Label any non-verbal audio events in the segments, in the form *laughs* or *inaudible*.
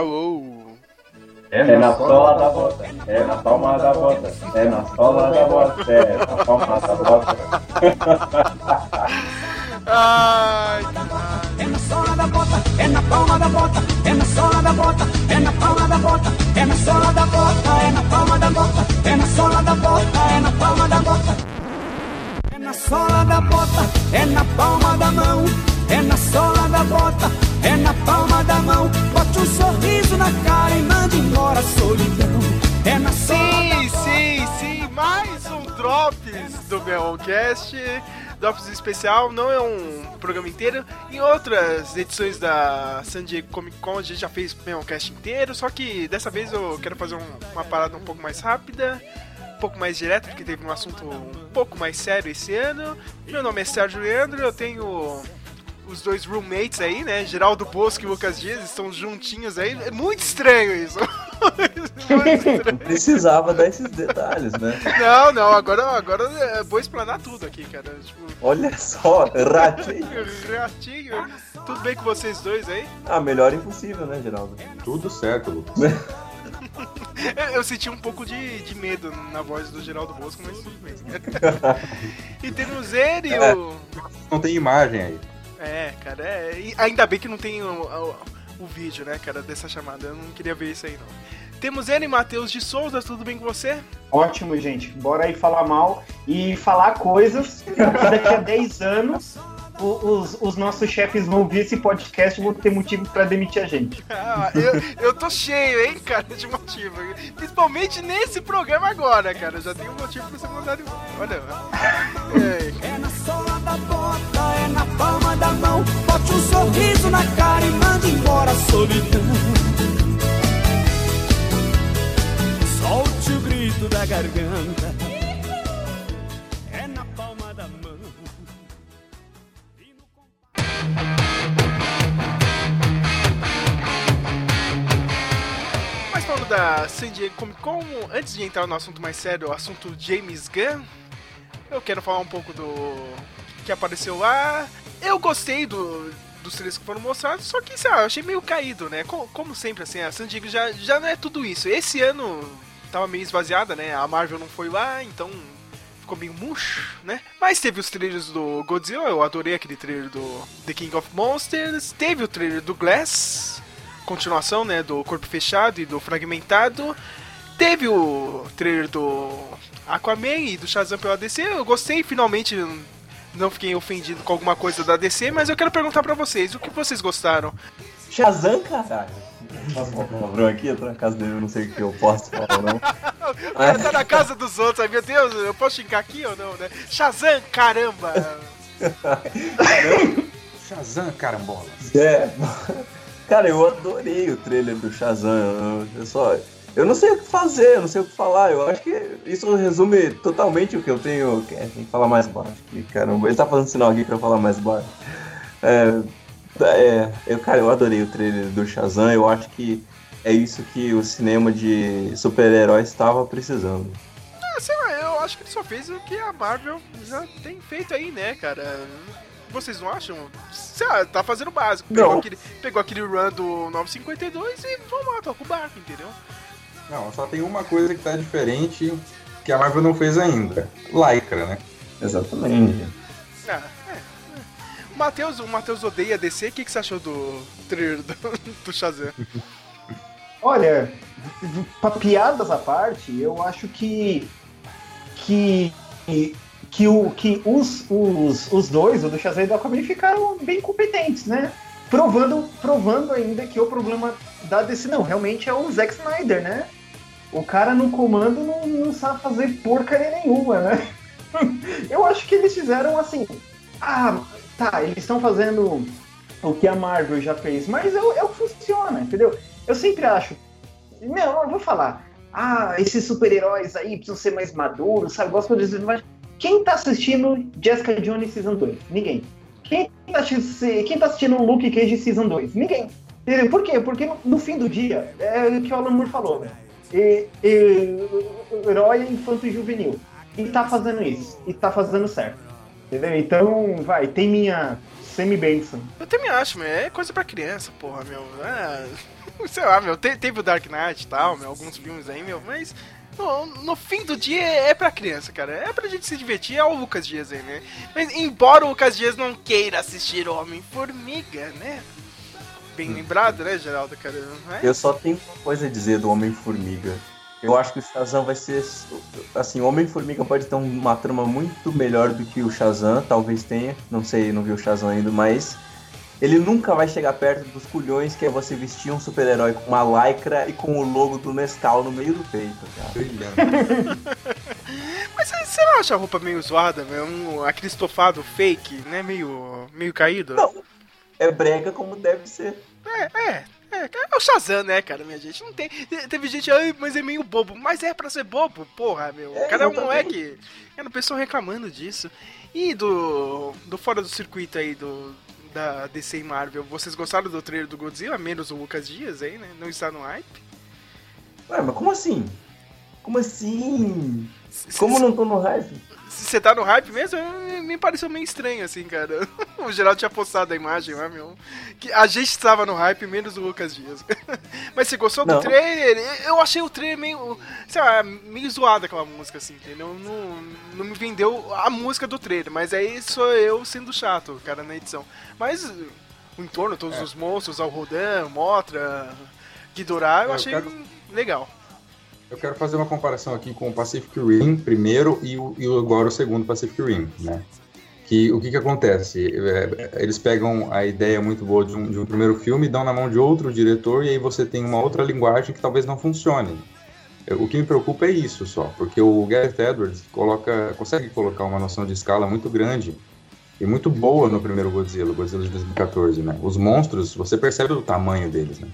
Alô. É na sola da bota, é na palma da bota, é na sola da bota, é na palma da bota. Ai, É na sola da bota, é na palma da bota, é na sola da bota, é na palma da bota, é na sola da bota, é na palma da bota, é na sola da bota, é na palma da bota. É na sola da bota, é na palma da mão, é na sola da bota, é na palma da mão. Bote um sorriso na cara e mande embora a solidão. É na Sim, sim, sim, mais um Drops do Meloncast. Drops especial, não é um programa inteiro. Em outras edições da San Diego Comic Con a gente já fez Meloncast inteiro, só que dessa vez eu quero fazer um- uma parada um pouco mais rápida. Um pouco mais direto, porque teve um assunto um pouco mais sério esse ano. Meu nome é Sérgio Leandro, eu tenho os dois roommates aí, né? Geraldo Bosco e Lucas Dias estão juntinhos aí. É muito estranho isso. *laughs* muito estranho. Precisava dar esses detalhes, né? Não, não, agora, agora é vou explanar tudo aqui, cara. Tipo, Olha só, ratinho. ratinho. Tudo bem com vocês dois aí? Ah, melhor impossível, né, Geraldo? Tudo certo, Lucas. Eu, eu senti um pouco de, de medo na voz do Geraldo Bosco, mas tudo bem. *laughs* e temos ele, o. Não tem imagem aí. É, cara, é. e ainda bem que não tem o, o, o vídeo, né, cara, dessa chamada. Eu não queria ver isso aí, não. Temos ele, Matheus de Souza, tudo bem com você? Ótimo, gente. Bora aí falar mal e falar coisas que daqui a 10 anos os, os nossos chefes vão ver esse podcast e vão ter motivo pra demitir a gente. *laughs* Ah, eu, eu tô cheio, hein, cara, de motivo. Principalmente nesse programa agora, cara. Já tem um motivo pra você mandar embora. Olha. É, É na sola da bota, na palma da mão. Bote um sorriso na cara e mande embora a solidão. Solte o grito da garganta. É na palma da mão. Mas falando da San Diego Comic Con, antes de entrar no assunto mais sério, o assunto James Gunn, eu quero falar um pouco do que apareceu lá. Eu gostei do, dos trailers que foram mostrados, só que, sei lá, eu achei meio caído, né? Co- Como, sempre, assim, a San Diego já, já não é tudo isso. Esse ano tava meio esvaziada, né? A Marvel não foi lá, então ficou meio murcho, né? Mas teve os trailers do Godzilla, eu adorei aquele trailer do The King of Monsters. Teve o trailer do Glass, continuação, né, do Corpo Fechado e do Fragmentado. Teve o trailer do Aquaman e do Shazam pela DC. Eu gostei, finalmente não fiquei ofendido com alguma coisa da DC, mas eu quero perguntar pra vocês, o que vocês gostaram? Shazam, caralho. Posso falar palavrão aqui? Eu tô na casa dele, eu não sei o que eu posso falar ou não. *laughs* O cara tá na casa dos outros, ai meu Deus, eu posso xingar aqui ou não, né? Shazam, caramba! Shazam, carambola. É. *laughs* Cara, eu adorei o trailer do Shazam. Eu, eu só. Eu não sei o que fazer, eu não sei o que falar. Eu acho que isso resume totalmente o que eu tenho. É, tem que falar mais baixo aqui, caramba. Ele tá fazendo sinal aqui pra eu falar mais baixo. É, é, eu, cara, eu adorei o trailer do Shazam. Eu acho que é isso que o cinema de super-heróis estava precisando. Ah, sei lá, eu acho que ele só fez o que a Marvel já tem feito aí, né, cara? Vocês não acham? Sei lá, tá fazendo o básico. Pegou Não. aquele, pegou aquele run do 952 e vamos lá, toca o barco, entendeu? Não, só tem uma coisa que tá diferente que a Marvel não fez ainda. Lycra, né? Exatamente. Ah, é. é. O Matheus, o Matheus odeia DC, o que, que você achou do trailer do, *laughs* do Shazam? Olha, pra piadas à parte, eu acho que. que. que, o, que os, os, os dois, o do Shazam e do Aquaman, ficaram bem competentes, né? Provando, provando ainda que o problema da DC não, realmente é o Zack Snyder, né? O cara no comando não, não sabe fazer porcaria nenhuma, né? *laughs* Eu acho que eles fizeram assim. Ah, tá, eles estão fazendo o que a Marvel já fez, mas é, o- é que funciona, entendeu? Eu sempre acho. Não, eu vou falar. Ah, esses super-heróis aí precisam ser mais maduros, sabe? Gosto de mas quem tá assistindo Jessica Jones Season 2? Ninguém. Quem tá, assi- quem tá assistindo Luke Cage Season 2? Ninguém. Por quê? Porque no, no fim do dia, é o que o Alan Moore falou, né? E, e, herói é infanto e juvenil. E tá fazendo isso. E tá fazendo certo. Entendeu? Então, vai, tem minha semi-benção. Eu também acho, meu. É coisa pra criança, porra, meu. É, *laughs* sei lá, meu. te- Teve o Dark Knight e tal, meu. Alguns filmes aí, meu. Mas no, no fim do dia é pra criança, cara. É pra gente se divertir. É o Lucas Dias aí, né? Mas embora o Lucas Dias não queira assistir Homem-Formiga, né? Bem lembrado, né, Geraldo, cara? Mas- Eu só tenho uma coisa a dizer do Homem-Formiga. Eu acho que o Shazam vai ser. Assim, o Homem-Formiga pode ter uma trama muito melhor do que o Shazam, talvez tenha. Não sei, não vi o Shazam ainda, mas. Ele nunca vai chegar perto dos culhões que é você vestir um super-herói com uma lycra e com o logo do Nescau no meio do peito, cara. *laughs* Mas você- não acha a roupa meio zoada? Um, aquele estofado fake, né? Meio, meio caído? Não, é brega como deve ser. É, é. É, é o Shazam, né, cara, minha gente? Não tem. te- Teve gente, ai, mas é meio bobo. Mas é pra ser bobo, porra, meu. É, é um exatamente. moleque. Era o pessoal reclamando disso. E do. Do fora do circuito aí do. Da DC e Marvel, vocês gostaram do trailer do Godzilla? Menos o Lucas Dias aí, né? Não está no hype? Ué, mas como assim? Como assim? Como não tô no hype? Se você tá no hype mesmo, me- pareceu meio estranho, assim, cara. *laughs* O Geraldo tinha postado a imagem lá, meu. Que a gente estava no hype, menos o Lucas Dias. *laughs* Mas você gostou do Não. trailer? Eu achei o trailer meio, sei lá, meio zoado aquela música, assim, entendeu? Não, não me vendeu a música do trailer, mas aí sou eu sendo chato, cara, na edição. Mas o entorno, todos É. os monstros, ao Rodan, Motra, Ghidorah, eu É, eu achei quero- legal. Eu quero fazer uma comparação aqui com o Pacific Rim primeiro e, o, e agora o segundo Pacific Rim, né? Que o que que acontece? É, eles pegam a ideia muito boa de um, de um primeiro filme dão na mão de outro diretor e aí você tem uma outra linguagem que talvez não funcione. É, O que me preocupa é isso só, porque o Gareth Edwards coloca, consegue colocar uma noção de escala muito grande e muito boa no primeiro Godzilla, Godzilla de 2014, né? Os monstros, você percebe o tamanho deles, né?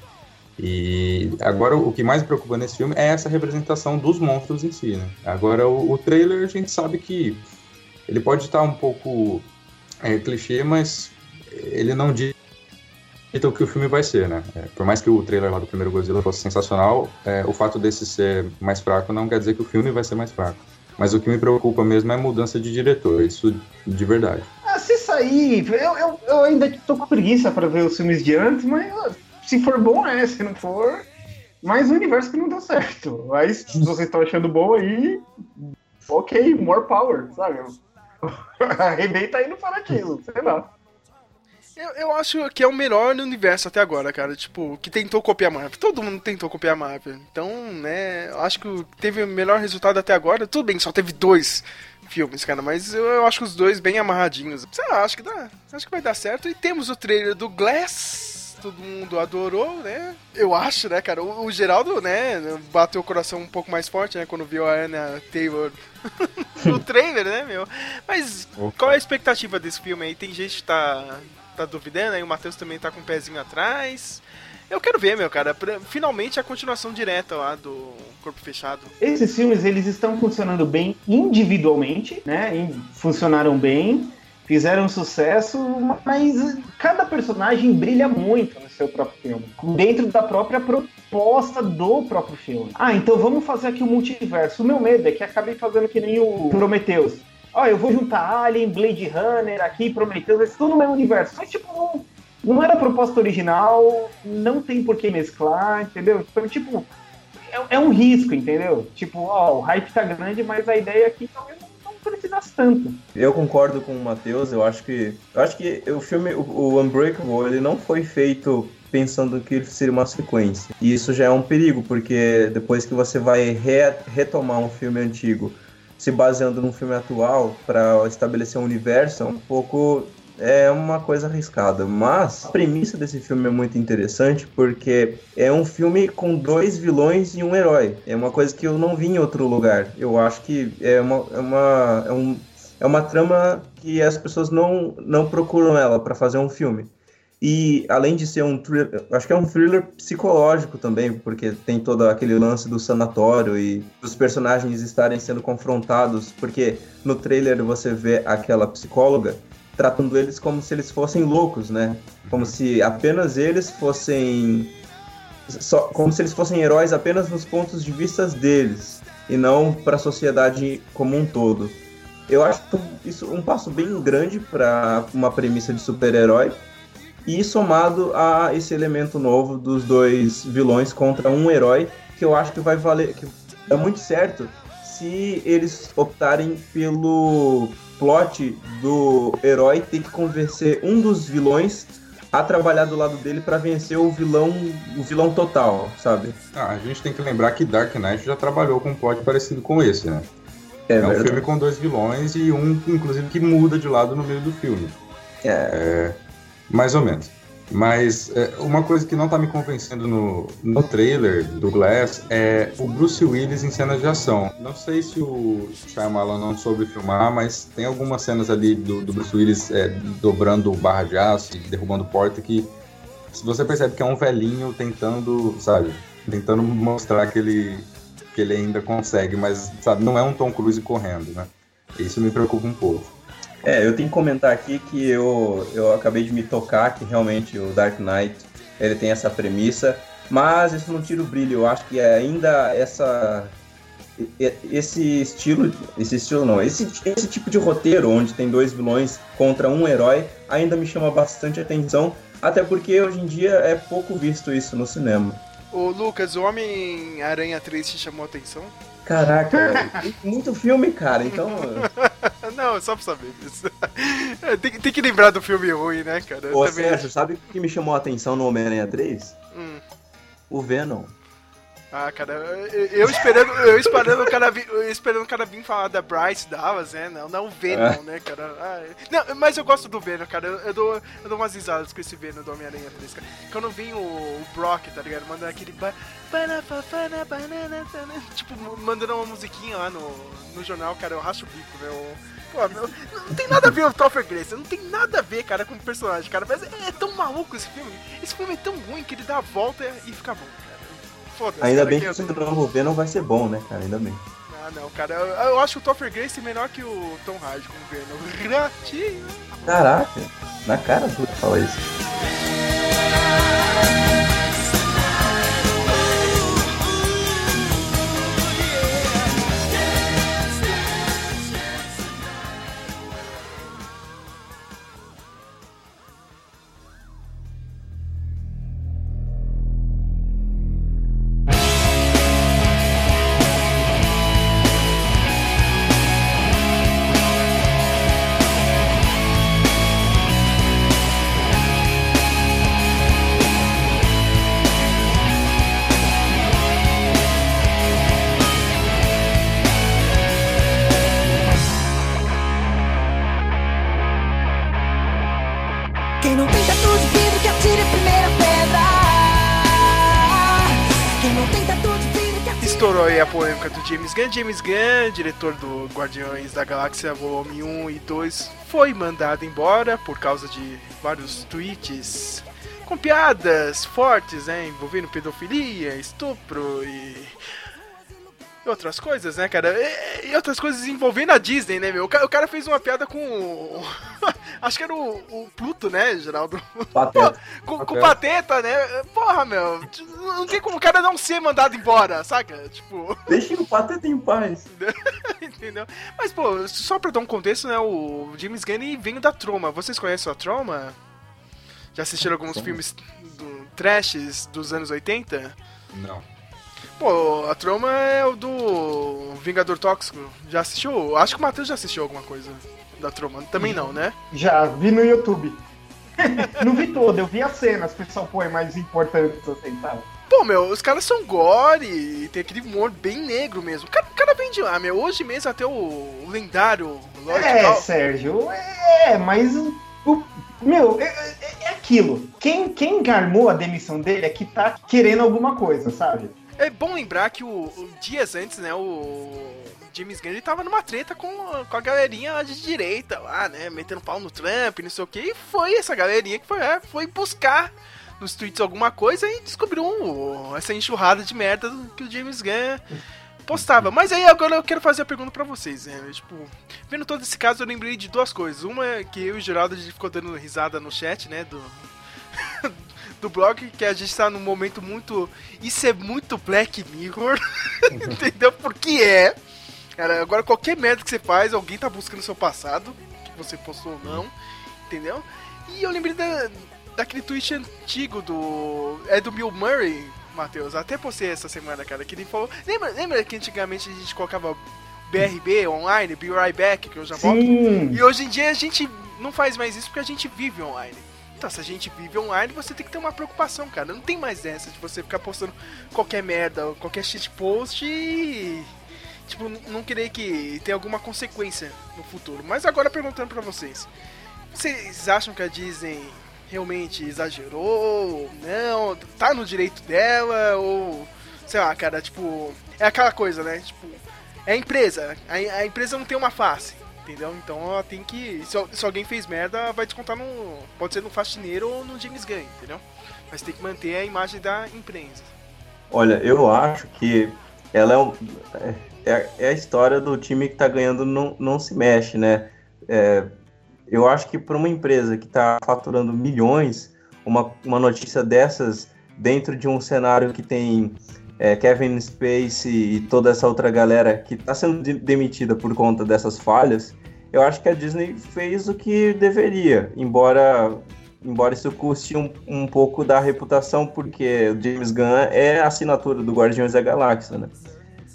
E agora o que mais preocupa nesse filme é essa representação dos monstros em si, né? Agora o, o trailer a gente sabe que ele pode estar um pouco é, clichê, mas ele não dita o que o filme vai ser, né? É, por mais que o trailer lá do primeiro Godzilla fosse sensacional, é, o fato desse ser mais fraco não quer dizer que o filme vai ser mais fraco. Mas o que me preocupa mesmo é a mudança de diretor, isso de verdade. Ah, se sair, eu, eu, eu ainda tô com preguiça pra ver os filmes de antes, mas se for bom é, se não for. Mais um universo que não deu certo. Mas se vocês estão achando bom aí, ok, more power, sabe? *laughs* Arrebenta aí no fanatismo, sei lá. Eu, eu acho que é o melhor no universo até agora, cara. Tipo, que tentou copiar a Marvel. Todo mundo tentou copiar a Marvel. Então, né, eu acho que o- teve o melhor resultado até agora. Tudo bem, só teve dois filmes, cara, mas eu, eu acho que os dois bem amarradinhos. Sei lá, acho que dá. Acho que vai dar certo. E temos o trailer do Glass. Todo mundo adorou, né? Eu acho, né, cara? O, o Geraldo, né, bateu o coração um pouco mais forte, né, quando viu a Anna Taylor *laughs* no trailer, né, meu? Mas qual é a expectativa desse filme aí? Tem gente que tá, tá duvidando, aí o Matheus também tá com o pezinho atrás. Eu quero ver, meu cara. pra- Finalmente a continuação direta lá do Corpo Fechado. Esses filmes, eles estão funcionando bem individualmente, né? Funcionaram bem, fizeram sucesso, mas cada personagem brilha muito no seu próprio filme. Dentro da própria proposta do próprio filme. Ah, então vamos fazer aqui o multiverso. O meu medo é que acabei fazendo que nem o Prometheus. Ó, eu vou juntar Alien, Blade Runner aqui, Prometheus, ser tudo no mesmo universo. Mas, tipo, não, não era a proposta original, não tem por que mesclar, entendeu? Então, tipo, é, é um risco, entendeu? Tipo, ó, o hype tá grande, mas a ideia aqui talvez precisasse tanto. Eu concordo com o Matheus, eu acho que. Eu acho que o filme, o, o Unbreakable, ele não foi feito pensando que ele seria uma sequência. E isso já é um perigo, porque depois que você vai re- retomar um filme antigo se baseando num filme atual para estabelecer um universo, é um pouco é uma coisa arriscada, mas a premissa desse filme é muito interessante porque é um filme com dois vilões e um herói. É uma coisa que eu não vi em outro lugar. Eu acho que é uma, é uma, é um, é uma trama que as pessoas não, não procuram ela para fazer um filme. E além de ser um thriller, acho que é um thriller psicológico também, porque tem todo aquele lance do sanatório e dos personagens estarem sendo confrontados, porque no trailer você vê aquela psicóloga tratando eles como se eles fossem loucos, né? Como se apenas eles fossem só, como se eles fossem heróis apenas nos pontos de vista deles e não para a sociedade como um todo. Eu acho isso um passo bem grande para uma premissa de super-herói. E somado a esse elemento novo dos dois vilões contra um herói, que eu acho que vai valer. que é muito certo se eles optarem pelo plot do herói ter que convencer um dos vilões a trabalhar do lado dele para vencer o vilão, o vilão total, sabe? Ah, a gente tem que lembrar que Dark Knight já trabalhou com um plot parecido com esse, né? É, É, um filme com dois vilões e um, inclusive, que muda de lado no meio do filme. É, É, mais ou menos. Mas é, uma coisa que não tá me convencendo no, no trailer do Glass é o Bruce Willis em cenas de ação. Não sei se o Shyamalan não soube filmar, mas tem algumas cenas ali do, do Bruce Willis é, dobrando barra de aço e derrubando porta que você percebe que é um velhinho tentando, sabe, tentando mostrar que ele, que ele ainda consegue, mas, sabe, não é um Tom Cruise correndo, né? Isso me preocupa um pouco. É, eu tenho que comentar aqui que eu, eu acabei de me tocar que realmente o Dark Knight ele tem essa premissa, mas isso não tira o brilho. Eu acho que ainda essa esse estilo, esse estilo não, esse, esse tipo de roteiro onde tem dois vilões contra um herói ainda me chama bastante atenção, até porque hoje em dia é pouco visto isso no cinema. Ô Lucas, o Homem-Aranha 3 te chamou a atenção? Caraca, *laughs* muito filme, cara, então *laughs* Não, só pra saber disso. É, tem, tem que lembrar do filme ruim, né, cara? Ô, também- Sérgio, sabe o que me chamou a atenção no Homem-Aranha 3? Hum. O Venom. Ah, cara, eu, eu esperando, eu esperando o cara vir, esperando o cara vir falar da Bryce Dallas, né? Não, não o Venom, É. né, cara? Ah, não, mas eu gosto do Venom, cara. Eu, eu dou, eu dou umas risadas com esse Venom do Homem-Aranha 3, cara. Quando vem o, o Brock, tá ligado? Mandando aquele. ba- banafafana, banana, Tipo, mandando uma musiquinha lá no, no jornal, cara, eu racho o bico, meu. Pô, meu, não tem nada a ver o Topher Grace, não tem nada a ver, cara, com o personagem, cara. Mas é, é tão maluco esse filme. Esse filme é tão ruim que ele dá a volta e fica bom. Foda-se. Ainda bem que que eu- o novo Venom vai ser bom, né, cara? Ainda bem. Ah, não, cara. Eu, eu acho o Topher Grace menor que o Tom Hardy como Venom. *laughs* Ratinho. Caraca, na cara dura falar isso. James Gunn. James Gunn, diretor do Guardiões da Galáxia Volume 1 e 2, foi mandado embora por causa de vários tweets com piadas fortes, né? Envolvendo pedofilia, estupro e. e outras coisas, né, cara? E, e outras coisas envolvendo a Disney, né, meu? O o cara fez uma piada com. o- *laughs* Acho que era o, o Pluto, né, Geraldo? Pateta. *laughs* Com, com Pateta. pateta, né? Porra, meu. Não tem como o cara não ser mandado embora, saca? Tipo, *laughs* Deixa o Pateta em paz. entendeu? Mas, pô, só pra dar um contexto, né? O James Gunn veio da Troma. Vocês conhecem a Troma? Já assistiram alguns Sim. filmes do trashes dos anos 80? Não. Pô, a Troma é o do Vingador Tóxico. Já assistiu? Acho que o Matheus já assistiu alguma coisa da Troma. Também não, né? Já vi no YouTube. *laughs* não vi todo, eu vi as cenas, pessoal põe mais importante assim, sabe? Pô, meu, os caras são gore e tem aquele humor bem negro mesmo. O cara, o cara vem de lá, meu. Hoje mesmo até o lendário Lord É, Cal- Sérgio, é, mas o. o- meu, é, é- é aquilo. Quem, quem armou a demissão dele é que tá querendo alguma coisa, sabe? É bom lembrar que o, o- dias antes, né, o James Gunn ele tava numa treta com, com a galerinha de direita lá, né, metendo pau no Trump, não sei o que, e foi essa galerinha que foi, é, foi buscar nos tweets alguma coisa e descobriu um- essa enxurrada de merda que o James Gunn postava. Mas aí agora eu quero fazer a pergunta pra vocês, né, tipo, vendo todo esse caso eu lembrei de duas coisas. Uma é que eu e o Geraldo a gente ficou dando risada no chat, né, do... do blog, que a gente tá num momento muito. Isso é muito Black Mirror. *laughs* Entendeu? Porque é. Cara, agora qualquer merda que você faz, alguém tá buscando seu passado, que você postou ou não, entendeu? E eu lembrei da, daquele tweet antigo do. É do Bill Murray, Matheus. Até postei essa semana, cara, que ele falou. Lembra, lembra que antigamente a gente colocava BRB online, Be Right Back, que eu já volto? Sim. E hoje em dia a gente não faz mais isso porque a gente vive online. Então, se a gente vive online, você tem que ter uma preocupação, cara. Não tem mais essa de você ficar postando qualquer merda, qualquer shit post e. Tipo, não querer que tenha alguma consequência no futuro. Mas agora perguntando pra vocês: vocês acham que a Disney realmente exagerou? Não? Tá no direito dela? Ou. Sei lá, cara, tipo. É aquela coisa, né? Tipo, é a empresa. A, a empresa não tem uma face. Entendeu? Então ela tem que. Se, se alguém fez merda, vai descontar no. Pode ser no faxineiro ou no James Gunn, entendeu? Mas tem que manter a imagem da empresa. Olha, eu acho que ela é, um, é, é a história do time que tá ganhando não, não se mexe, né? É, eu acho que para uma empresa que está faturando milhões, uma, uma notícia dessas dentro de um cenário que tem é, Kevin Spacey e toda essa outra galera que está sendo de- demitida por conta dessas falhas, eu acho que a Disney fez o que deveria, embora embora isso custe um, um pouco da reputação, porque o James Gunn é a assinatura do Guardiões da Galáxia, né?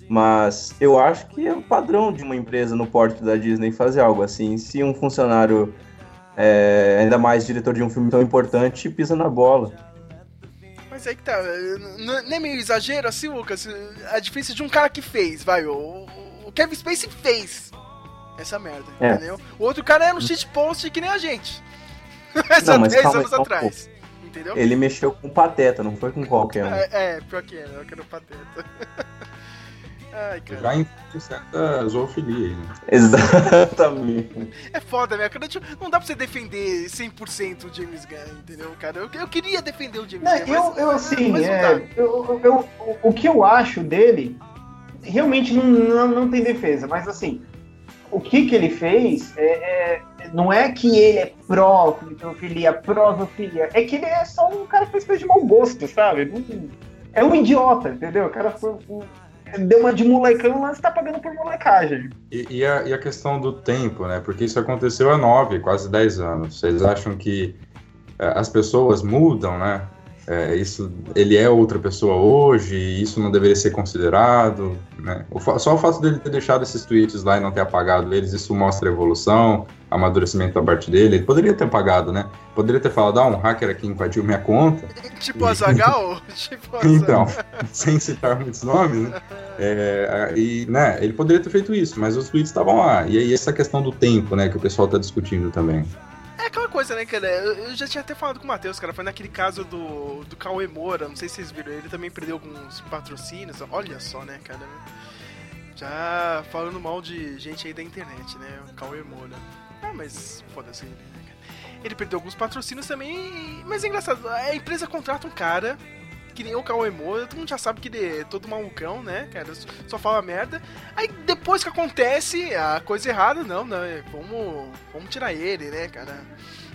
Mas eu acho que é o padrão de uma empresa no porte da Disney fazer algo assim. Se um funcionário, é, ainda mais diretor de um filme tão importante, pisa na bola. Mas aí que tá. Não é meio exagero assim, Lucas? A diferença de um cara que fez, vai. O, o Kevin Spacey fez essa merda, É. entendeu? O outro cara era um shitpost que nem a gente. *laughs* Há Não, mas 10 calma aí, anos um atrás. Entendeu? Ele mexeu com pateta, não foi com qualquer um. É, é, pior que era, eu quero pateta. *laughs* Ai, cara. Já em certa zoofilia aí, né? *laughs* Exatamente. É foda, né? Não dá pra você defender 100% o James Gunn, entendeu, cara? Eu, eu queria defender o James Não, Gunn, eu, mas, eu assim, mas é, eu, eu- o- que eu acho dele realmente não, não, não tem defesa, mas assim, o que que ele fez é, é- não é que ele é pró-pedofilia, pró-zoofilia, é que ele é só um cara que fez coisa de mau gosto, sabe? É um idiota, entendeu? O cara foi, um- deu uma de molecão, mas tá pagando por molecagem. E, e a, e a questão do tempo, né? Porque isso aconteceu há nove, quase dez anos. Vocês acham que eh, as pessoas mudam, né? Eh, isso, ele é outra pessoa hoje, isso não deveria ser considerado, né? Só o fato dele ter deixado esses tweets lá e não ter apagado eles, isso mostra evolução, amadurecimento da parte dele. Ele poderia ter apagado, né? Poderia ter falado, ah, um hacker aqui invadiu minha conta, *laughs* Tipo a Zagal? *laughs* tipo a então, *laughs* sem citar muitos nomes, né? É, e, né, ele poderia ter feito isso, mas os tweets estavam lá. E aí essa questão do tempo, né, que o pessoal tá discutindo também. É aquela coisa, né, cara? Eu já tinha até falado com o Matheus, cara. Foi naquele caso do, do Cauê Moura. Não sei se vocês viram. Ele também perdeu alguns patrocínios. Olha só, né, cara? Já falando mal de gente aí da internet, né? O Cauê Moura. Ah, mas foda-se ele, né, cara? Ele perdeu alguns patrocínios também. Mas é engraçado. A empresa contrata um cara. Que nem o Cauê Moura, todo mundo já sabe que ele é todo malucão, né, cara? Só fala merda. Aí depois que acontece a coisa errada, não, não, é, vamos, vamos tirar ele, né, cara?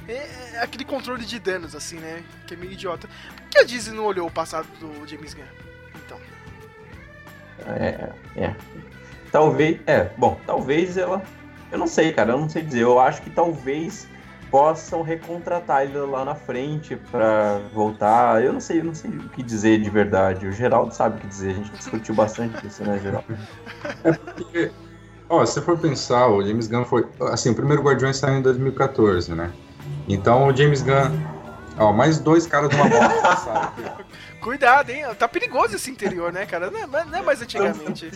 É aquele controle de danos, assim, né? Que é meio idiota. Por que a Disney não olhou o passado do James Gunn? Então. É, é. Talvez, é, bom, talvez ela. Eu não sei, cara, eu não sei dizer. Eu acho que talvez possam recontratar ele lá na frente pra voltar. Eu não sei, eu não sei o que dizer de verdade. O Geraldo sabe o que dizer. A gente discutiu bastante isso, né, Geraldo? Porque, ó, se você for pensar, o James Gunn foi. Assim, o primeiro Guardiões saiu em 2014, né? Então o James Gunn. Ó, mais dois caras de uma bosta *laughs* ó. Cuidado, hein? Tá perigoso esse interior, né, cara? Não é, não é mais antigamente.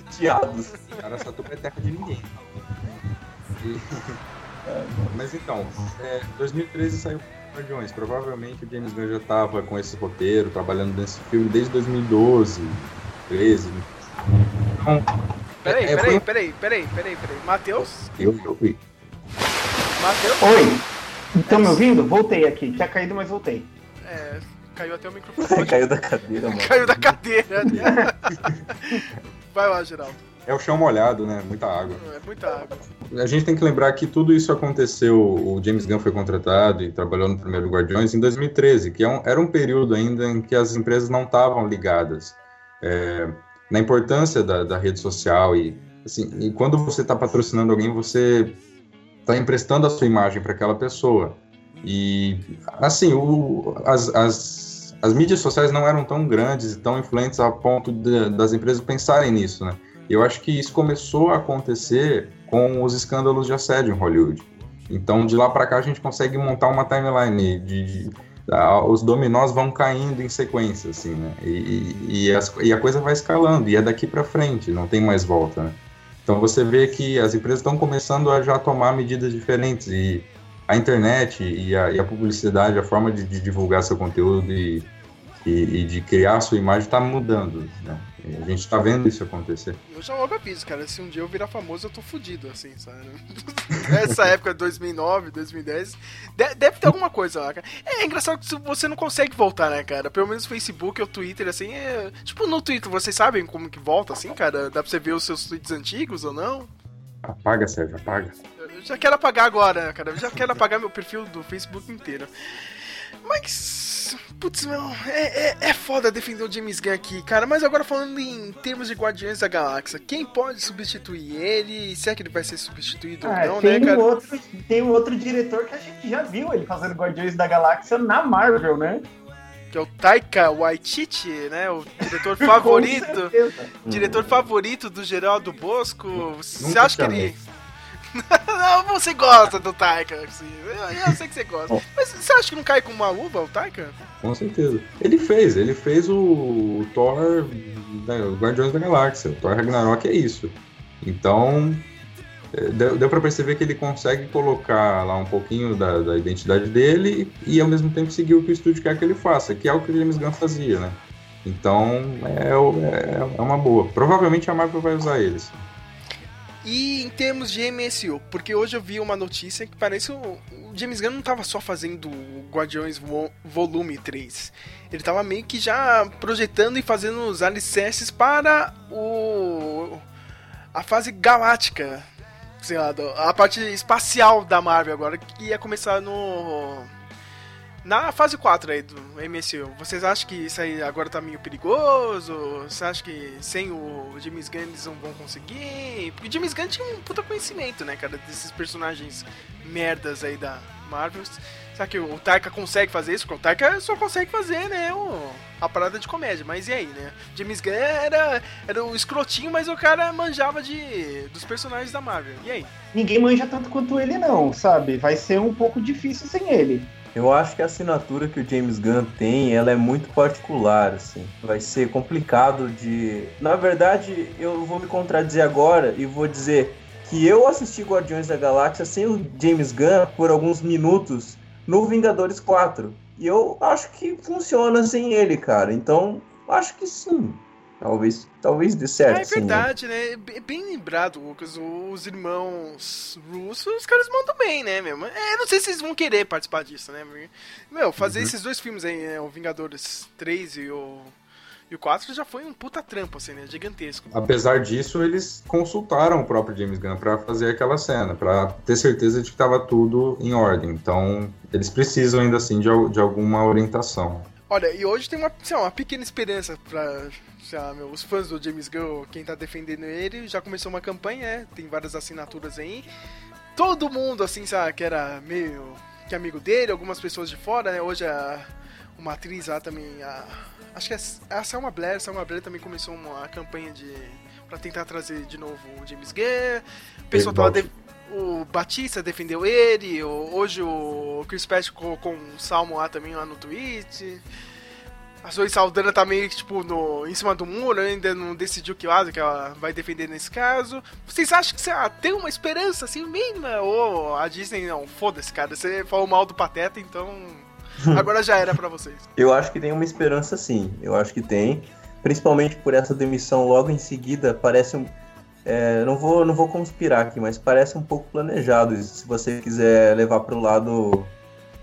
O cara só é terra de ninguém. E- Mas então, é, 2013 saiu Guardiões. Provavelmente o James Gunn já estava com esse roteiro, trabalhando nesse filme desde 2012, 13. Então, Peraí, é, peraí, foi- peraí, peraí, peraí, peraí. Matheus? eu, eu vi. Matheus? Oi, estão me ouvindo? Voltei aqui, tinha caído, mas voltei. É, caiu até o microfone. Caiu da cadeira, mano. Caiu da cadeira, né? *laughs* Vai lá, Geraldo. É o chão molhado, né? Muita água. É muita água. A gente tem que lembrar que tudo isso aconteceu. O James Gunn foi contratado e trabalhou no primeiro Guardiões em 2013, que é um- era um período ainda em que as empresas não estavam ligadas é, na importância da, da rede social e assim, e quando você está patrocinando alguém, você está emprestando a sua imagem para aquela pessoa. E, assim, o, as, as, as mídias sociais não eram tão grandes e tão influentes a ponto de, das empresas pensarem nisso, né? Eu acho que isso começou a acontecer com os escândalos de assédio em Hollywood. Então, de lá para cá, a gente consegue montar uma timeline de, de os dominós vão caindo em sequência, assim, né? E, e, as, e a coisa vai escalando, e é daqui para frente, não tem mais volta, né? Então você vê que as empresas estão começando a já tomar medidas diferentes, e a internet e a, e a publicidade, a forma de, de, divulgar seu conteúdo e, e, de criar sua imagem está mudando, né? A gente tá vendo isso acontecer. Eu já logo aviso, cara. Se um dia eu virar famoso, eu tô fudido, assim, sabe? *laughs* Nessa época, 2009, 2010, deve ter alguma coisa lá, cara. É engraçado que você não consegue voltar, né, cara? Pelo menos no Facebook ou Twitter, assim, é... Tipo, no Twitter, vocês sabem como que volta, assim, cara? Dá pra você ver os seus tweets antigos ou não? Apaga, Sérgio, apaga. Eu já quero apagar agora, cara. Eu já quero apagar meu perfil do Facebook inteiro. Mas. Putz, meu. É, é, é foda defender o James Gunn aqui, cara. Mas agora falando em termos de Guardiões da Galáxia, quem pode substituir ele? Se é que ele vai ser substituído ah, ou não, tem né, cara? Um outro, tem um outro diretor que a gente já viu ele fazendo Guardiões da Galáxia na Marvel, né? que é o Taika Waititi, né? O diretor *laughs* favorito. diretor favorito do Geraldo Bosco. Você acha que ele. *laughs* não, você gosta do Taika, assim. Eu, eu sei que você gosta. Mas você acha que não cai com uma luva o Taika? Com certeza. Ele fez, ele fez o, Thor da Guardiões da Galáxia. O Thor Ragnarok é isso. Então, é, deu, deu para perceber que ele consegue colocar lá um pouquinho da, da, identidade dele e ao mesmo tempo seguir o que o estúdio quer que ele faça, que é o que o James Gunn fazia, né? Então, é, é, é uma boa. Provavelmente a Marvel vai usar eles. E em termos de MSU, porque hoje eu vi uma notícia que parece o, James Gunn não estava só fazendo Guardiões Vo Volume 3. Ele estava meio que já projetando e fazendo os alicerces para o a fase galáctica, sei lá, a parte espacial da Marvel agora que ia começar no na fase 4 aí do MCU, vocês acham que isso aí agora tá meio perigoso? Você acha que sem o James Gunn eles não vão conseguir? Porque James Gunn tinha um puta conhecimento, né, cara, desses personagens merdas aí da Marvel. Será que o Taika consegue fazer isso? Porque o Taika só consegue fazer, né, o, a parada de comédia. Mas e aí, né? James Gunn era, era o escrotinho, mas o cara manjava de, dos personagens da Marvel. E aí? Ninguém manja tanto quanto ele, não, sabe? Vai ser um pouco difícil sem ele. Eu acho que a assinatura que o James Gunn tem, ela é muito particular, assim. Vai ser complicado de... Na verdade, eu vou me contradizer agora e vou dizer que eu assisti Guardiões da Galáxia sem o James Gunn por alguns minutos no Vingadores 4. E eu acho que funciona sem ele, cara. Então, acho que sim. Talvez, talvez dê certo. Ah, é verdade, sim, né? né? Bem lembrado, Lucas. Os irmãos russos, os caras mandam bem, né, mesmo? É, não sei se eles vão querer participar disso, né? Meu, fazer uhum. esses dois filmes aí, né? O Vingadores 3 e o. E o 4 já foi um puta trampo, assim, né? Gigantesco. Apesar disso, eles consultaram o próprio James Gunn para fazer aquela cena, para ter certeza de que estava tudo em ordem. Então, eles precisam ainda assim de, de alguma orientação. Olha, e hoje tem uma, lá, uma pequena esperança para os fãs do James Gunn, quem tá defendendo ele, já começou uma campanha, né? Tem várias assinaturas aí. Todo mundo, assim, sabe, que era meio que amigo dele, algumas pessoas de fora, né? Hoje a, uma atriz lá também, a, acho que é a Selma Blair, a Selma Blair também começou uma campanha de para tentar trazer de novo o James Gunn. O pessoal tava de, o Batista defendeu ele, hoje o Chris Pratt colocou um salmo lá também lá no tweet. A Zoe Saldana tá meio tipo no, em cima do muro, ainda não decidiu que lado que ela vai defender nesse caso. Vocês acham que tem uma esperança assim mínima? Ou a Disney não, foda-se, cara, você falou mal do Pateta, então *laughs* agora já era para vocês. Eu acho que tem uma esperança sim, eu acho que tem. Principalmente por essa demissão logo em seguida, parece um, é, não, vou, não vou conspirar aqui, mas parece um pouco planejado, se você quiser levar para o lado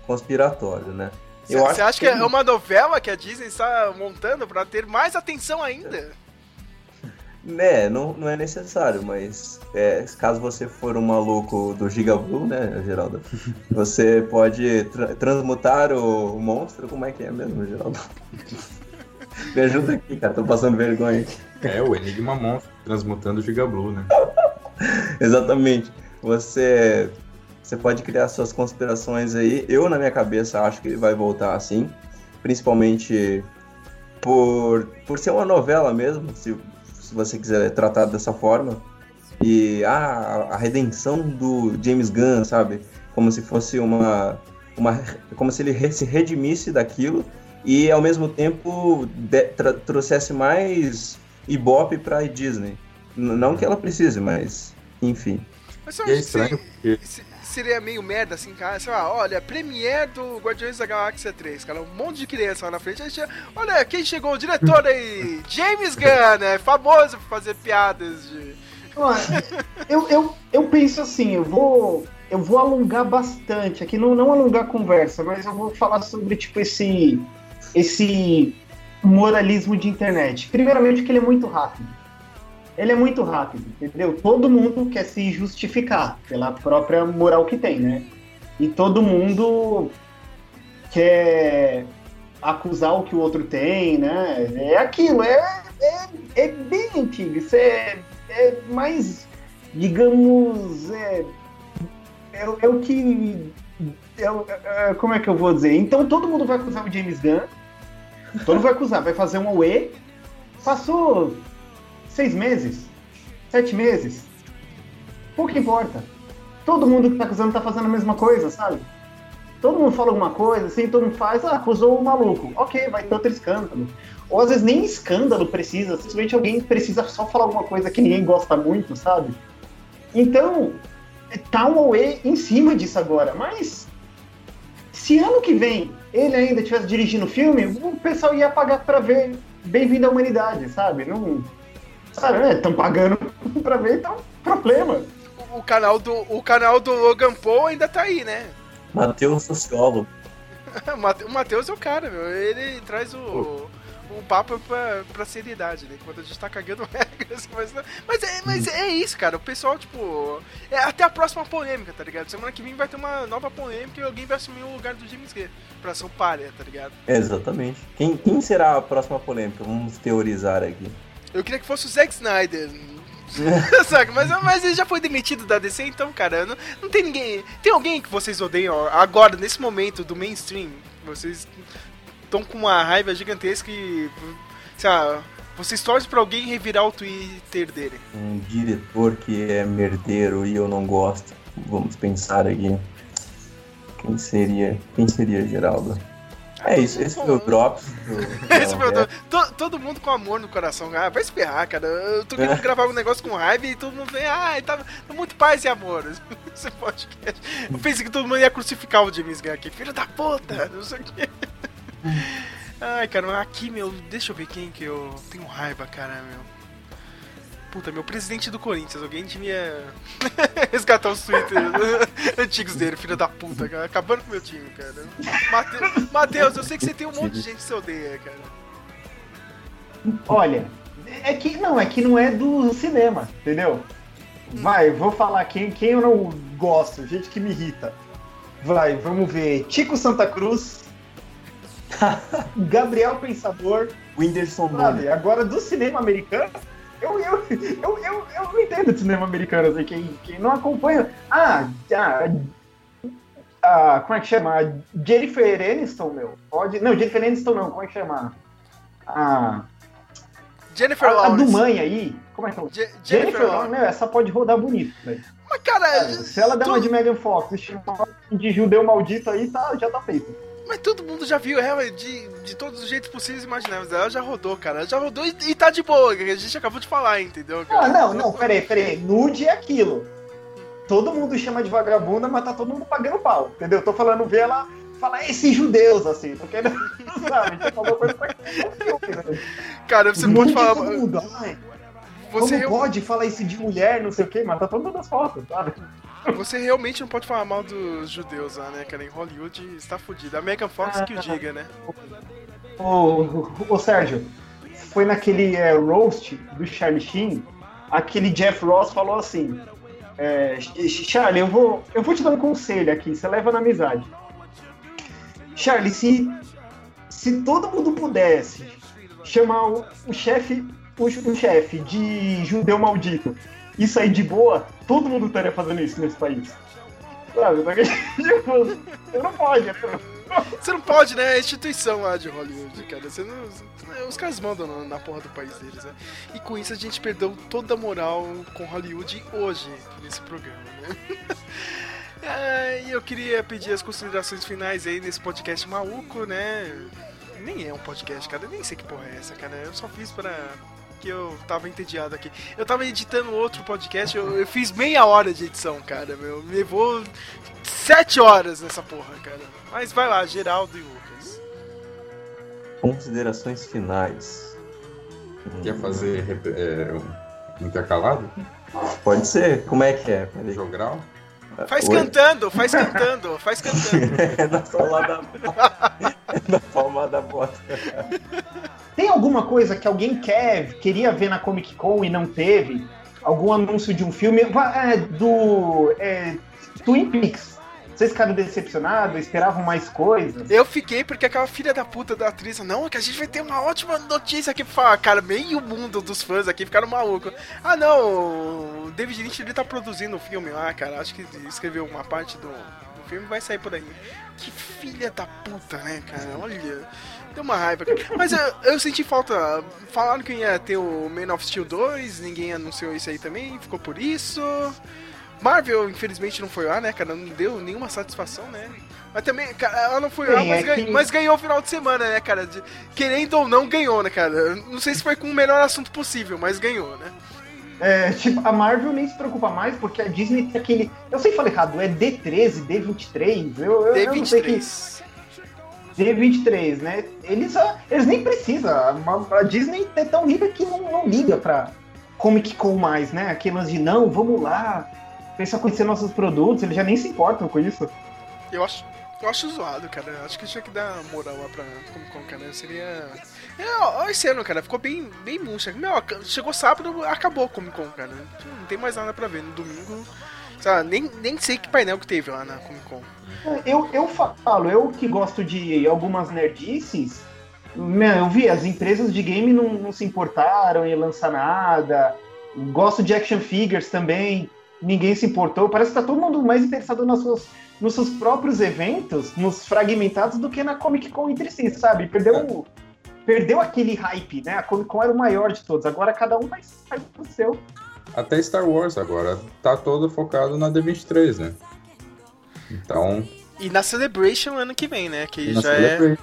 conspiratório, né? Você acha que, que é uma novela que a Disney está montando para ter mais atenção ainda? *laughs* É, não, não é necessário, mas é, caso você for um maluco do Giga Blue, né, Geraldo? *laughs* Você pode tra transmutar o, o monstro, como é que é mesmo, Geraldo? *laughs* Me ajuda aqui, cara, tô passando vergonha aqui. É, o Enigma Monstro, transmutando o Giga Blue, né? *laughs* Exatamente. Você, você pode criar suas conspirações aí. Eu, na minha cabeça, acho que ele vai voltar assim. Principalmente por, por ser uma novela mesmo, se, se você quiser tratar dessa forma. E ah, a redenção do James Gunn, sabe? Como se fosse uma. uma como se ele se redimisse daquilo e ao mesmo tempo de- trouxesse mais ibope pra Disney. Não que ela precise, mas enfim. Mas você E é estranho se- se- seria meio merda, assim, cara? Sei lá, olha, Premiere do Guardiões da Galáxia 3, cara, um monte de criança lá na frente. Aí chega, olha, quem chegou? O diretor aí, *laughs* James Gunn, né? Famoso por fazer piadas de... Eu, eu, eu penso assim, eu vou, eu vou alongar bastante aqui, não, não alongar a conversa, mas eu vou falar sobre tipo esse, esse moralismo de internet. Primeiramente que ele é muito rápido. Ele é muito rápido, entendeu? Todo mundo quer se justificar pela própria moral que tem, né? E todo mundo quer acusar o que o outro tem, né? É aquilo, é, é, é bem antigo. Isso é, é mais, digamos, é, é, é o que. é o- é- como é que eu vou dizer? Então todo mundo vai acusar o James Gunn. Todo mundo vai acusar, vai fazer um UE. Passou seis meses, sete meses. Pouco importa. Todo mundo que tá acusando tá fazendo a mesma coisa, sabe? Todo mundo fala alguma coisa, assim, todo mundo faz, ah, acusou o maluco. Ok, vai ter outro escândalo. Ou às vezes nem escândalo precisa, simplesmente alguém precisa só falar alguma coisa que ninguém gosta muito, sabe? Então, tá um Aue em cima disso agora, mas se ano que vem ele ainda estivesse dirigindo o filme, o pessoal ia pagar pra ver Bem-vindo à Humanidade, sabe? Não. Sabe, né? Estão pagando *laughs* pra ver, então, problema. O canal do, o canal do Logan Paul ainda tá aí, né? Matheus Sociólogo. *laughs* O Matheus é o cara, meu. Ele traz o, o papo pra, pra seriedade, né? Enquanto a gente tá cagando *laughs* regras. Mas, mas, é, mas é isso, cara. O pessoal, tipo. É até a próxima polêmica, tá ligado? Semana que vem vai ter uma nova polêmica e alguém vai assumir o lugar do James Gunn pra ser o párea, tá ligado? Exatamente. Quem, quem será a próxima polêmica? Vamos teorizar aqui. Eu queria que fosse o Zack Snyder. *laughs* Saca? Mas, mas ele já foi demitido da DC, então, cara, não, não tem ninguém. Tem alguém que vocês odeiam ó, agora, nesse momento do mainstream? Vocês estão com uma raiva gigantesca e. Sei lá, vocês torcem pra alguém revirar o Twitter dele. Um diretor que é merdeiro e eu não gosto. Vamos pensar aqui. Quem seria? Quem seria, Geraldo? É isso, *laughs* esse foi o Drops. Esse Alberto. Deus, to- todo mundo com amor no coração. Ah, vai esperar, cara. Eu tô querendo gravar um negócio com raiva e todo mundo vem, ah, tá tá muito paz e amor. *laughs* Esse podcast. Eu pensei que todo mundo ia crucificar o James Gunn aqui. Filho da puta, não sei o quê. *laughs* Ai, cara, aqui, meu, deixa eu ver quem que eu tenho raiva, cara, meu. Puta, meu presidente do Corinthians, alguém devia *laughs* resgatar os Twitter *laughs* antigos dele, filho da puta, cara. Acabando com meu time, cara. Mate- Matheus, eu sei que você tem um monte de gente que você odeia, cara. Olha, é que não, é que não é do cinema, entendeu? Vai, vou falar quem, quem eu não gosto, gente que me irrita. Vai, vamos ver. Tico Santa Cruz, *laughs* Gabriel Pensador, Whindersson Nunes. Agora do cinema americano, eu, eu, eu, eu, eu não entendo de cinema americano, assim, quem, quem não acompanha. Ah, ah, ah, como é que chama? Jennifer Aniston, meu. Pode. Não, Jennifer Aniston não, como é que chama? Ah. Jennifer A, a do Lawrence. mãe aí, como é que é? Je- Jennifer, Jennifer Lawrence, Lawrence. meu, essa pode rodar bonito, velho. Mas, cara, Se ela der uma todo- de Megan Fox e chamar de judeu maldito aí, tá, já tá feito. Mas todo mundo já viu ela de, de todos os jeitos possíveis e imagináveis. Ela já rodou, cara. Ela já rodou e, e tá de boa, que a gente acabou de falar, entendeu? Cara? Ah, não, não, peraí, peraí. Nude é aquilo. Todo mundo chama de vagabunda, mas tá todo mundo pagando pau, entendeu? Tô falando ver ela falar esses judeus, assim, tô querendo, *laughs* sabe? Tipo, uma coisa pra Cara, você Nude pode falar. todo mundo, ai, Você, como real- pode falar isso de mulher, não sei o quê, mas tá todo mundo nas fotos, sabe? Você realmente não pode falar mal dos judeus lá, né, cara? Em Hollywood está fudido. A Megan Fox que o diga, né? Ô, ô, ô, Sérgio, foi naquele é, roast do Charlie Sheen, aquele Jeff Ross falou assim: é, Charlie, eu vou, eu vou te dar um conselho aqui, você leva na amizade. Charlie, se, se todo mundo pudesse chamar o, o chefe o, o chefe de judeu maldito, isso aí de boa, todo mundo estaria fazendo isso nesse país. Sabe? *laughs* Tipo, você não pode, né? Você não pode, né? É a instituição lá de Hollywood, cara. Você não, os caras mandam na, porra do país deles, né? E com isso a gente perdeu toda a moral com Hollywood hoje, nesse programa, né? Ah, *laughs* E eu queria pedir as considerações finais aí nesse podcast maluco, né? Nem é um podcast, cara. Nem sei que porra é essa, cara. Eu só fiz pra. Que eu tava entediado aqui. Eu tava editando outro podcast, eu, eu fiz meia hora de edição, cara, meu. Me levou sete horas nessa porra, cara. Mas vai lá, Geraldo e Lucas. Considerações finais. Quer fazer é, um intercalado? Pode ser? Como é que é? Peraí. Jogral? Faz Oi? cantando, faz cantando, faz *laughs* cantando. É na palma da É *laughs* na palma da bota. Tem alguma coisa que alguém quer, queria ver na Comic Con e não teve? Algum anúncio de um filme? É, do é, Twin Peaks. Vocês ficaram decepcionados? Esperavam mais coisas? Eu fiquei porque aquela filha da puta da atriz, não, é que a gente vai ter uma ótima notícia aqui pra falar. Cara, meio mundo dos fãs aqui ficaram malucos. Ah, não, o David Lynch ele tá produzindo o filme lá, cara. Acho que escreveu uma parte do, do filme vai sair por aí. Que filha da puta, né, cara? Olha, deu uma raiva. Mas eu, eu senti falta. Falaram que ia ter o Man of Steel 2, ninguém anunciou isso aí também, ficou por isso. Marvel, infelizmente, não foi lá, né, cara? Não deu nenhuma satisfação, né? Mas também, cara, ela não foi lá, mas, é que- mas ganhou o final de semana, né, cara? De- querendo ou não, ganhou, né, cara? Não sei se foi com o melhor assunto possível, mas ganhou, né? É, tipo, a Marvel nem se preocupa mais, porque a Disney tem aquele. Eu sei falar errado, é D13, D23. Eu, eu, eu não sei que. D23. D23, né? Eles, ah, eles nem precisam. A, Disney é tão rica que não, não liga pra Comic Con mais, né? Aquelas de não, vamos lá, pensa conhecer nossos produtos, eles já nem se importam com isso. Eu acho, eu acho zoado, cara. Acho que tinha que dar moral lá pra Comic Con, cara. Seria. É, ó, esse ano, cara, ficou bem, bem murcha. Meu, chegou sábado, acabou a Comic Con, cara. Não tem mais nada pra ver. No domingo. Sabe, nem, nem sei que painel que teve lá na Comic Con. Eu, eu falo, eu que gosto de algumas nerdices, meu, eu vi, as empresas de game não, não se importaram em lançar nada. Gosto de action figures também, ninguém se importou. Parece que tá todo mundo mais interessado nas suas, nos seus próprios eventos, nos fragmentados, do que na Comic Con entre si, sabe? Perdeu, o- perdeu aquele hype, né? A Comic Con era o maior de todos, agora cada um vai, vai pro seu. Até Star Wars agora tá todo focado na D23, né? Então, E na Celebration ano que vem, né? Que já é.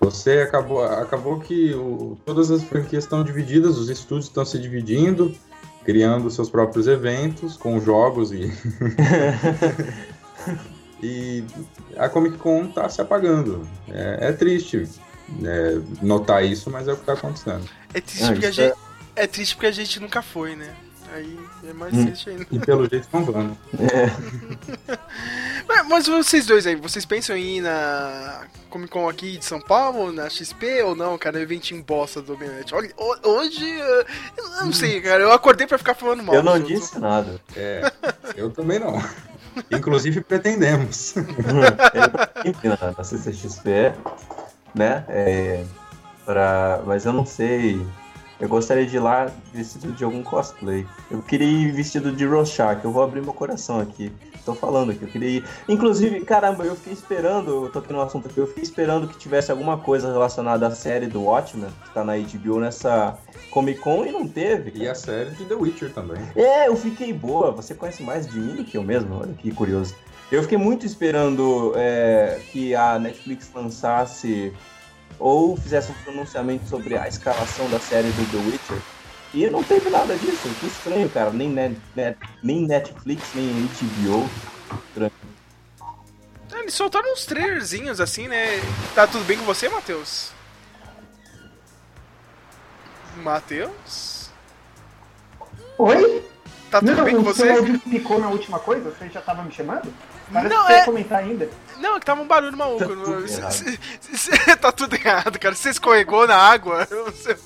Você acabou, acabou que o- todas as franquias estão divididas, os estúdios estão se dividindo, criando seus próprios eventos com jogos e. *laughs* e a Comic Con tá se apagando. É, é triste né, notar isso, mas é o que tá acontecendo. É triste, Ah, porque a é- gente, é triste porque a gente nunca foi, né? Aí é mais Hum. triste ainda. E pelo jeito não vão. Mas, *laughs* *laughs* mas vocês dois aí, vocês pensam em ir na Comic Con aqui de São Paulo, na XP ou não, cara? Eventinho bosta do Omelete. Olha, ho- hoje, eu não sei, cara. Eu acordei pra ficar falando mal. Eu não dos outros. disse nada. É, eu também não. *laughs* Inclusive pretendemos. *laughs* Eu na, na CCXP, né? É, pra, mas eu não sei. Eu gostaria de ir lá vestido de algum cosplay. Eu queria ir vestido de Rorschach. Eu vou abrir meu coração aqui. Tô falando aqui, eu queria ir. Inclusive, caramba, eu fiquei esperando, eu tô aqui no assunto aqui, eu fiquei esperando que tivesse alguma coisa relacionada à série do Watchmen, que tá na HBO nessa Comic Con e não teve. E a série de The Witcher também. É, eu fiquei boa. Você conhece mais de mim do que eu mesmo? Olha que curioso. Eu fiquei muito esperando é, que a Netflix lançasse ou fizesse um pronunciamento sobre a escalação da série do The Witcher. E não teve nada disso. Que estranho, cara. Nem, net, net- nem Netflix, nem HBO. Estranho. Ah, Eles soltaram uns trailerzinhos assim, né? Tá tudo bem com você, Matheus? Matheus? Oi? Tá tudo não, bem com você? áudio picou na última coisa? Você já tava me chamando? Parece Não, que é- comentar ainda. Não, é que tava um barulho maluco. Tá tudo Cê- errado. cê- cê- *laughs* tá tudo errado, cara. Você escorregou na água. *laughs* Eu sei-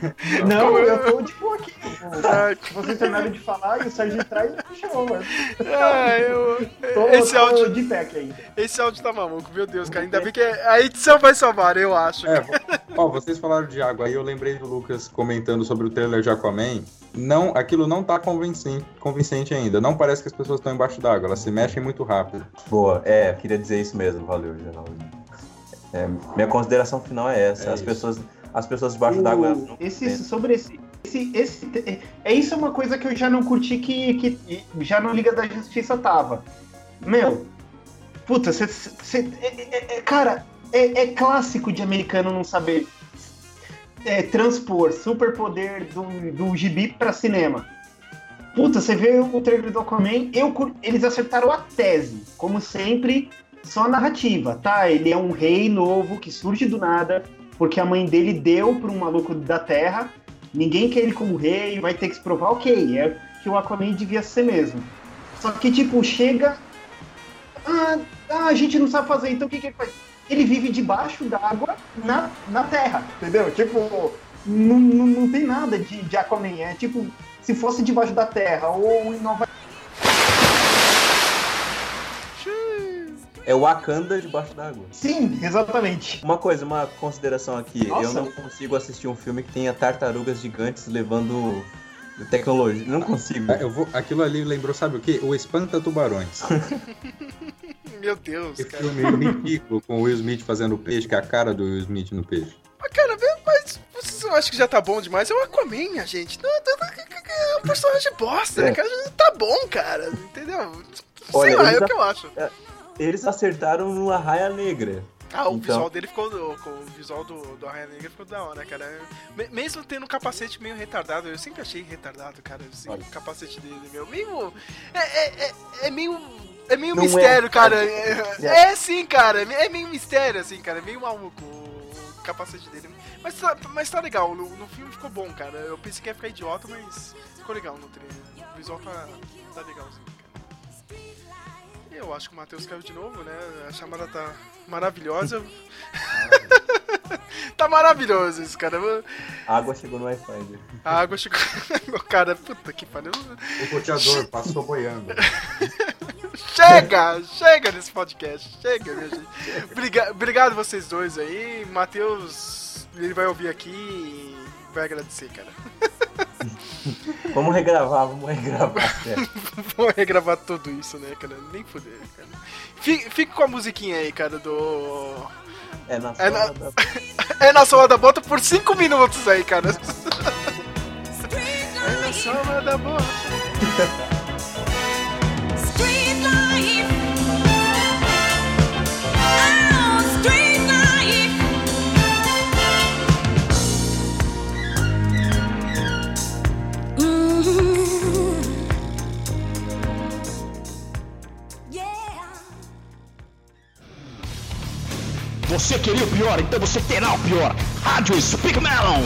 *laughs* Não, eu tô de boa aqui. Ah, Vocês terminaram de falar e o Sérgio atrás me chamou, mano. Ah, eu... Tô, Esse tô áudio, de pé aqui ainda. esse áudio tá maluco, meu Deus, cara. Ainda bem que a edição vai salvar, eu acho. É, Ó, vocês falaram de água, aí eu lembrei do Lucas comentando sobre o trailer de Aquaman. Não, aquilo não tá convincente, convincente ainda. Não parece que as pessoas estão embaixo d'água, elas se mexem muito rápido. Boa, é, queria dizer isso mesmo, valeu, Geraldo. É, minha consideração final é essa. É as, isso. pessoas, as pessoas debaixo d'água. elas não esse, sobre esse, esse, esse. É isso é uma coisa que eu já não curti que, que já no Liga da Justiça tava. Meu, puta, você. cara, é, é clássico de americano não saber é, transpor superpoder do, do gibi pra cinema. Puta, você vê o trailer do Aquaman, eu, eles acertaram a tese, como sempre, só a narrativa, tá? Ele é um rei novo que surge do nada, porque a mãe dele deu pra um maluco da Terra, ninguém quer ele como rei, vai ter que se provar, ok, é que o Aquaman devia ser mesmo. Só que, tipo, chega. Ah, ah, a gente não sabe fazer, então o que, que ele faz? Ele vive debaixo d'água na, na Terra, entendeu? Tipo, não, não, não tem nada de, de Aquaman, é tipo, se fosse debaixo da Terra ou em Nova É o Wakanda debaixo d'água. Sim, exatamente. Uma coisa, uma consideração aqui. Nossa. Eu não consigo assistir um filme que tenha tartarugas gigantes levando tecnologia. Não consigo. Ah, Eu vou, aquilo ali lembrou, sabe o quê? O Espanta Tubarões. *laughs* Meu Deus, Esse cara. filme ridículo com o Will Smith fazendo peixe, que é a cara do Will Smith no peixe. Mas, cara, mas vocês não acham que já tá bom demais? É o Aquaman, a gente. Não, não, não, é um personagem bosta, né, É. cara? Tá bom, cara. Entendeu? Sei Olha, lá, é o que eu acho. Eles acertaram no Arraia Negra. Ah, o Então. visual dele ficou. com O visual do, do Arraia Negra ficou da hora, cara. Me- Mesmo tendo um capacete meio retardado, eu sempre achei retardado, cara. Assim, o capacete dele, meu. Meio. É, é, é, é meio. É meio Não é, mistério, cara. cara. É, É. é sim, cara. É meio mistério, assim, cara. É meio maluco o capacete dele. Mas tá, mas tá legal. No, no filme ficou bom, cara. Eu pensei que ia ficar idiota, mas ficou legal no trailer. O visual tá, tá legalzinho, cara. Eu acho que o Matheus caiu de novo, né? A chamada tá maravilhosa. *laughs* tá maravilhoso isso, cara. A água chegou no Wi-Fi. A água chegou. *laughs* cara, puta que pariu. O roteador passou boiando. *laughs* Chega! Chega nesse podcast. Chega, minha gente. Obriga- Obrigado vocês dois aí. Matheus, ele vai ouvir aqui e vai agradecer, cara. *laughs* Vamos regravar, vamos regravar. *laughs* certo. Vou regravar tudo isso, né, cara? Nem fuder, cara. Fique, fique com a musiquinha aí, cara, do. É na É na- sola da... *laughs* É na sola da bota por 5 minutos aí, cara. É na sola da bota. Você queria o pior, então você terá o pior. Rádio Speak Melon.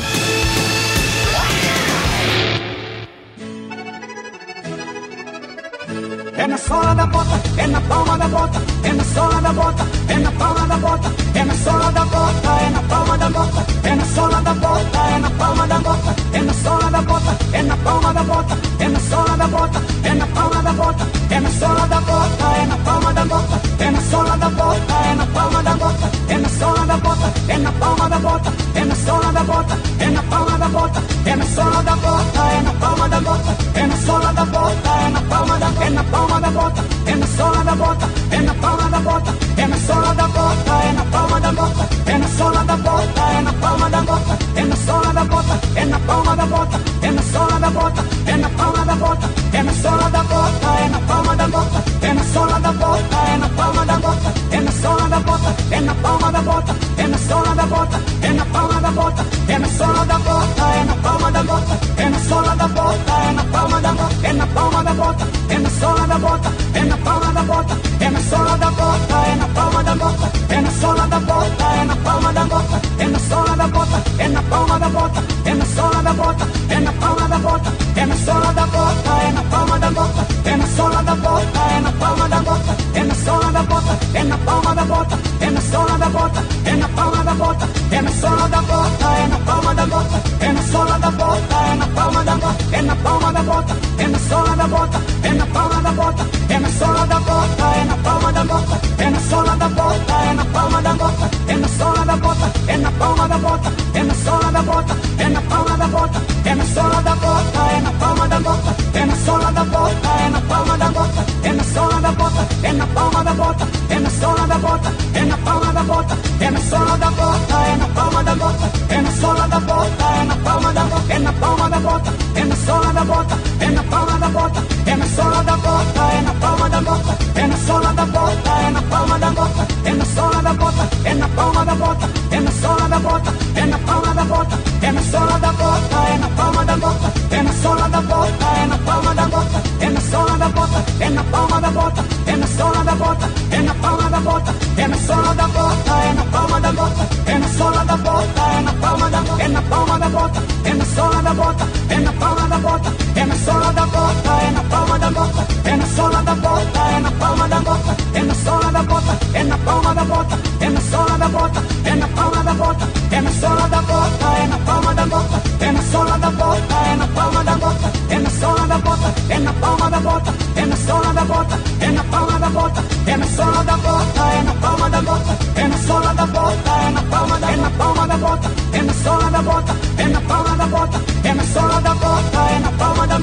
É na sola da bota, é na palma da bota, é na sola da bota, é na palma da bota, é na sola da bota, é na palma da bota, é na sola da bota, é na palma da bota, é na sola da bota, é na palma da bota, é na sola da bota, é na palma da bota, é na sola da bota, é na palma da bota, é na sola da bota, da bota, é na palma da bota, é na sola da bota, é na palma da bota, é na sola da bota, é na palma da bota, é na sola da bota, é na palma da é na palma da bota, é na sola da bota, é na palma da bota, é na sola da bota, é na palma da bota, é na sola da bota, é na palma da bota, é na sola da bota, é na palma da bota, é na sola da bota, é na palma da bota, é na sola da bota, é na palma da bota, é na sola da bota, é na palma da bota, é na sola da bota, é na palma da bota, é na sola da bota, é na palma da bota, é na sola da bota, é na palma da bota, é na palma da bota, é na sola da bota, é na palma da bota, é na sola da bota, é na palma da bota, é na sola da bota, é na palma da bota, é na sola da bota, é na palma da bota, é na sola da bota, é na palma da bota, é na sola da bota, é na palma da bota, é na sola da bota, é na palma da bota, é na sola da bota, é na palma da bota, é na sola da bota, é na palma da bota, é na sola da bota, palma da bota, é na sola da bota, é na palma da bota, é na sola da bota, é na palma da bota, é na sola da bota, é na palma da bota, é na sola da bota, é na palma da bota, sola da bota, é na palma da bota, é na sola da bota, é na palma da bota, é na sola da bota, é na palma da bota, é na sola da bota, é na palma da bota, é na sola da bota, é na palma da bota, é na sola da bota, é na palma da bota, é na sola da bota, é na palma da bota, é na palma da bota, é na sola da bota, é na palma da bota, é na sola da bota, é na palma da bota, é na sola da bota, é na palma da bota, é na sola da bota, é na palma da bota, é na sola da bota, é na palma da bota, é na sola da bota, é na palma da bota, é na sola da bota, é na palma da bota, é na sola da bota, é na palma da bota, é na sola da bota, é na palma da bota, é na sola da bota, é na palma da bota, é na sola da bota, é na palma da bota, é na palma da bota, é na sola da bota, é na palma da bota, é na sola da bota, é na palma da bota, é na sola da bota, é na palma da bota, é na sola da bota, é na palma da bota, é na sola da bota, é na palma da bota, é na sola da bota, é na palma da bota, é na sola da bota, é na palma da bota, é na sola da bota, é na palma da bota, é na sola da bota, é na palma da bota, é na sola da bota, é na palma da bota, é na sola da bota, é na palma da, é na palma da bota, é na sola da bota, é na palma da bota, é na sola da bota, é na palma da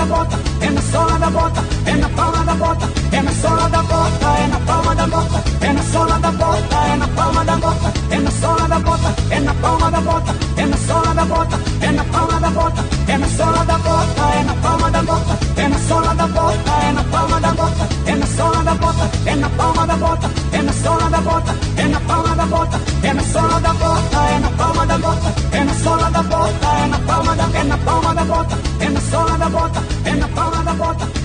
da bota, é na sola da bota, é na palma da bota, é na sola da bota, é na palma da bota, é na sola da bota, é na palma da bota, é na sola da bota, é na palma da bota, é na sola da bota, é na palma da bota, é na sola da bota, é na palma da bota, é na sola da bota, é na palma da bota, é na sola da bota, é na palma da bota, é na sola da bota, é na palma da bota, é na sola da bota, é na palma da bota, é na sola da bota, é na palma da, é na palma da bota, é sola da bota, é na palma da bota.